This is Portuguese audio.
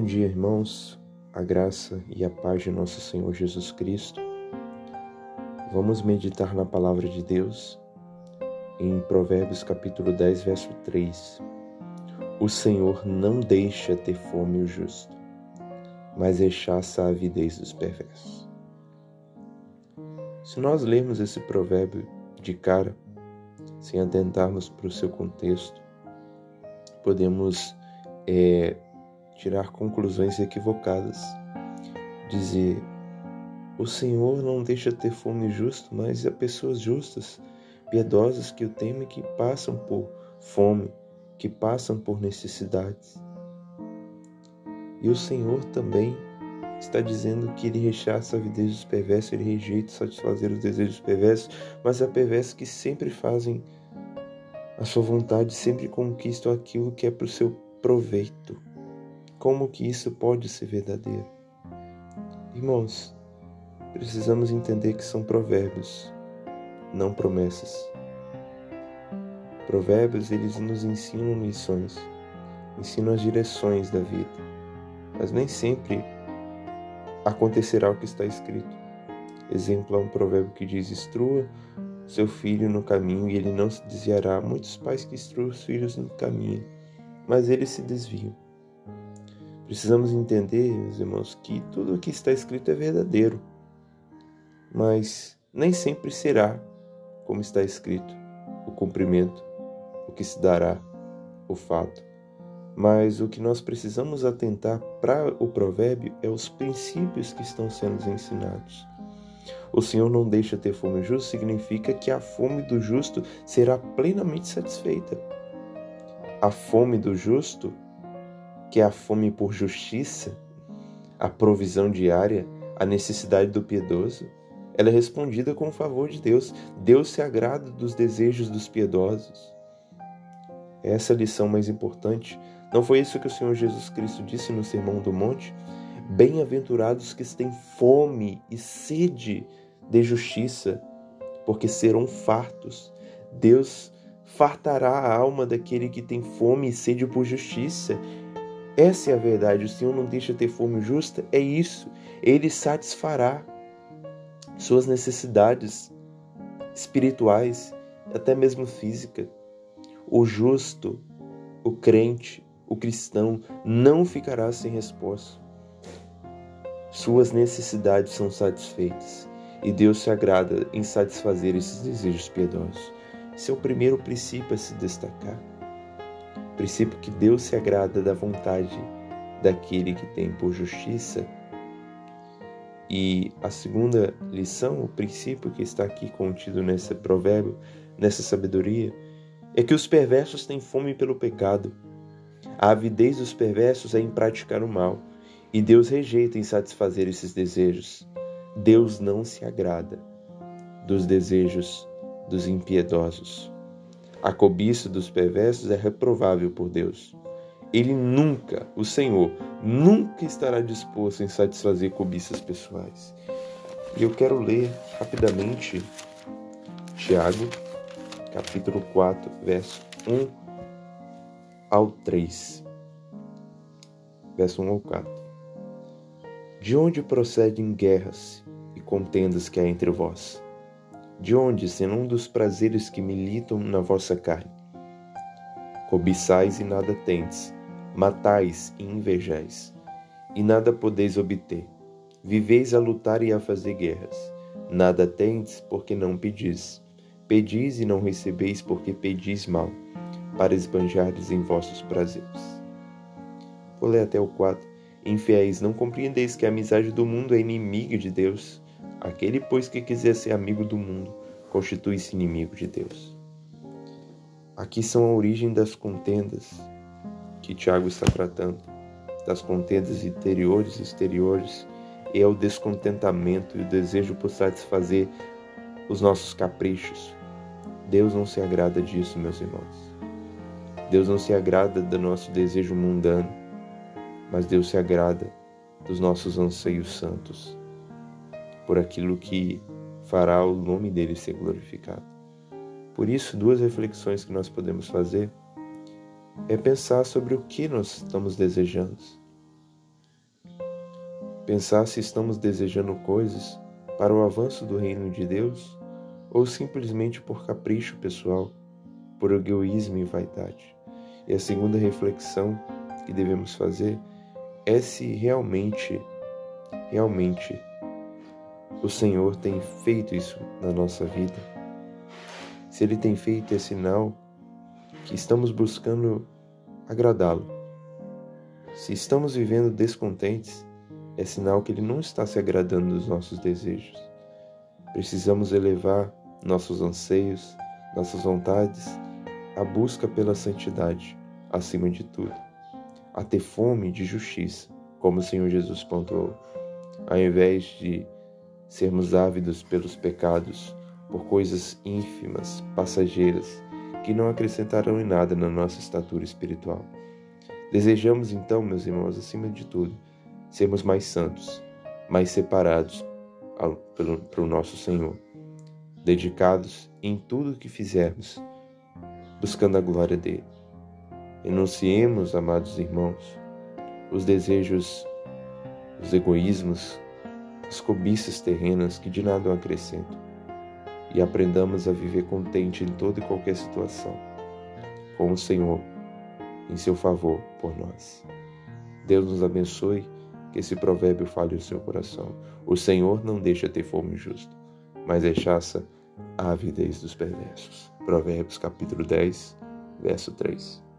Bom dia, irmãos. A graça e a paz de nosso Senhor Jesus Cristo. Vamos meditar na palavra de Deus em Provérbios capítulo 10, verso 3. O Senhor não deixa ter fome o justo, mas rechaça a avidez dos perversos. Se nós lermos esse provérbio de cara, sem atentarmos para o seu contexto, podemos é, tirar conclusões equivocadas. Dizer: o Senhor não deixa ter fome justo, mas há pessoas justas, piedosas que o temem que passam por fome, que passam por necessidades. E o Senhor também está dizendo que ele rechaça a avidez dos perversos, ele rejeita satisfazer os desejos perversos, mas há perversos que sempre fazem a sua vontade, sempre conquistam aquilo que é para o seu proveito. Como que isso pode ser verdadeiro? Irmãos, precisamos entender que são provérbios, não promessas. Provérbios, eles nos ensinam lições, ensinam as direções da vida, mas nem sempre acontecerá o que está escrito. Exemplo, há um provérbio que diz: Instrua seu filho no caminho e ele não se desviará. Muitos pais que instruem os filhos no caminho, mas eles se desviam. Precisamos entender, meus irmãos, que tudo o que está escrito é verdadeiro, mas nem sempre será como está escrito o cumprimento, o que se dará, o fato. Mas o que nós precisamos atentar para o provérbio é os princípios que estão sendo ensinados. O Senhor não deixa ter fome justo significa que a fome do justo será plenamente satisfeita. A fome do justo que é a fome por justiça, a provisão diária, a necessidade do piedoso, ela é respondida com o favor de Deus. Deus se agrada dos desejos dos piedosos. Essa é a lição mais importante. Não foi isso que o Senhor Jesus Cristo disse no Sermão do Monte? Bem-aventurados que têm fome e sede de justiça, porque serão fartos. Deus fartará a alma daquele que tem fome e sede por justiça, essa é a verdade. O Senhor não deixa ter fome justa. É isso. Ele satisfará suas necessidades espirituais, até mesmo física. O justo, o crente, o cristão não ficará sem resposta. Suas necessidades são satisfeitas e Deus se agrada em satisfazer esses desejos piedosos. Esse é o primeiro princípio a se destacar princípio que Deus se agrada da vontade daquele que tem por justiça. E a segunda lição, o princípio que está aqui contido nesse provérbio, nessa sabedoria, é que os perversos têm fome pelo pecado. A avidez dos perversos é em praticar o mal, e Deus rejeita em satisfazer esses desejos. Deus não se agrada dos desejos dos impiedosos. A cobiça dos perversos é reprovável por Deus. Ele nunca, o Senhor, nunca estará disposto em satisfazer cobiças pessoais. E eu quero ler rapidamente Tiago, capítulo 4, verso 1 ao 3. Verso 1 ao 4. De onde procedem guerras e contendas que há entre vós? De onde, senão dos prazeres que militam na vossa carne? Cobiçais e nada tendes, matais e invejais, e nada podeis obter. Viveis a lutar e a fazer guerras. Nada tendes, porque não pedis. Pedis e não recebeis, porque pedis mal, para esbanjardes em vossos prazeres. Vou ler até o 4. Infiéis, não compreendeis que a amizade do mundo é inimiga de Deus? Aquele, pois, que quiser ser amigo do mundo, constitui-se inimigo de Deus. Aqui são a origem das contendas que Tiago está tratando, das contendas interiores e exteriores, e é o descontentamento e o desejo por satisfazer os nossos caprichos. Deus não se agrada disso, meus irmãos. Deus não se agrada do nosso desejo mundano, mas Deus se agrada dos nossos anseios santos por aquilo que fará o nome dele ser glorificado. Por isso, duas reflexões que nós podemos fazer é pensar sobre o que nós estamos desejando. Pensar se estamos desejando coisas para o avanço do reino de Deus ou simplesmente por capricho pessoal, por egoísmo e vaidade. E a segunda reflexão que devemos fazer é se realmente, realmente o Senhor tem feito isso na nossa vida. Se Ele tem feito, é sinal que estamos buscando agradá-lo. Se estamos vivendo descontentes, é sinal que Ele não está se agradando dos nossos desejos. Precisamos elevar nossos anseios, nossas vontades, à busca pela santidade, acima de tudo, a ter fome de justiça, como o Senhor Jesus pontuou, ao invés de sermos ávidos pelos pecados, por coisas ínfimas, passageiras, que não acrescentarão em nada na nossa estatura espiritual. Desejamos então, meus irmãos, acima de tudo, sermos mais santos, mais separados para o nosso Senhor, dedicados em tudo o que fizermos, buscando a glória dele. Enunciemos, amados irmãos, os desejos, os egoísmos, as cobiças terrenas que de nada acrescentam, e aprendamos a viver contente em toda e qualquer situação, com o Senhor em seu favor por nós. Deus nos abençoe, que esse provérbio fale o seu coração. O Senhor não deixa ter fome justo, mas rechaça a avidez dos perversos. Provérbios capítulo 10, verso 3.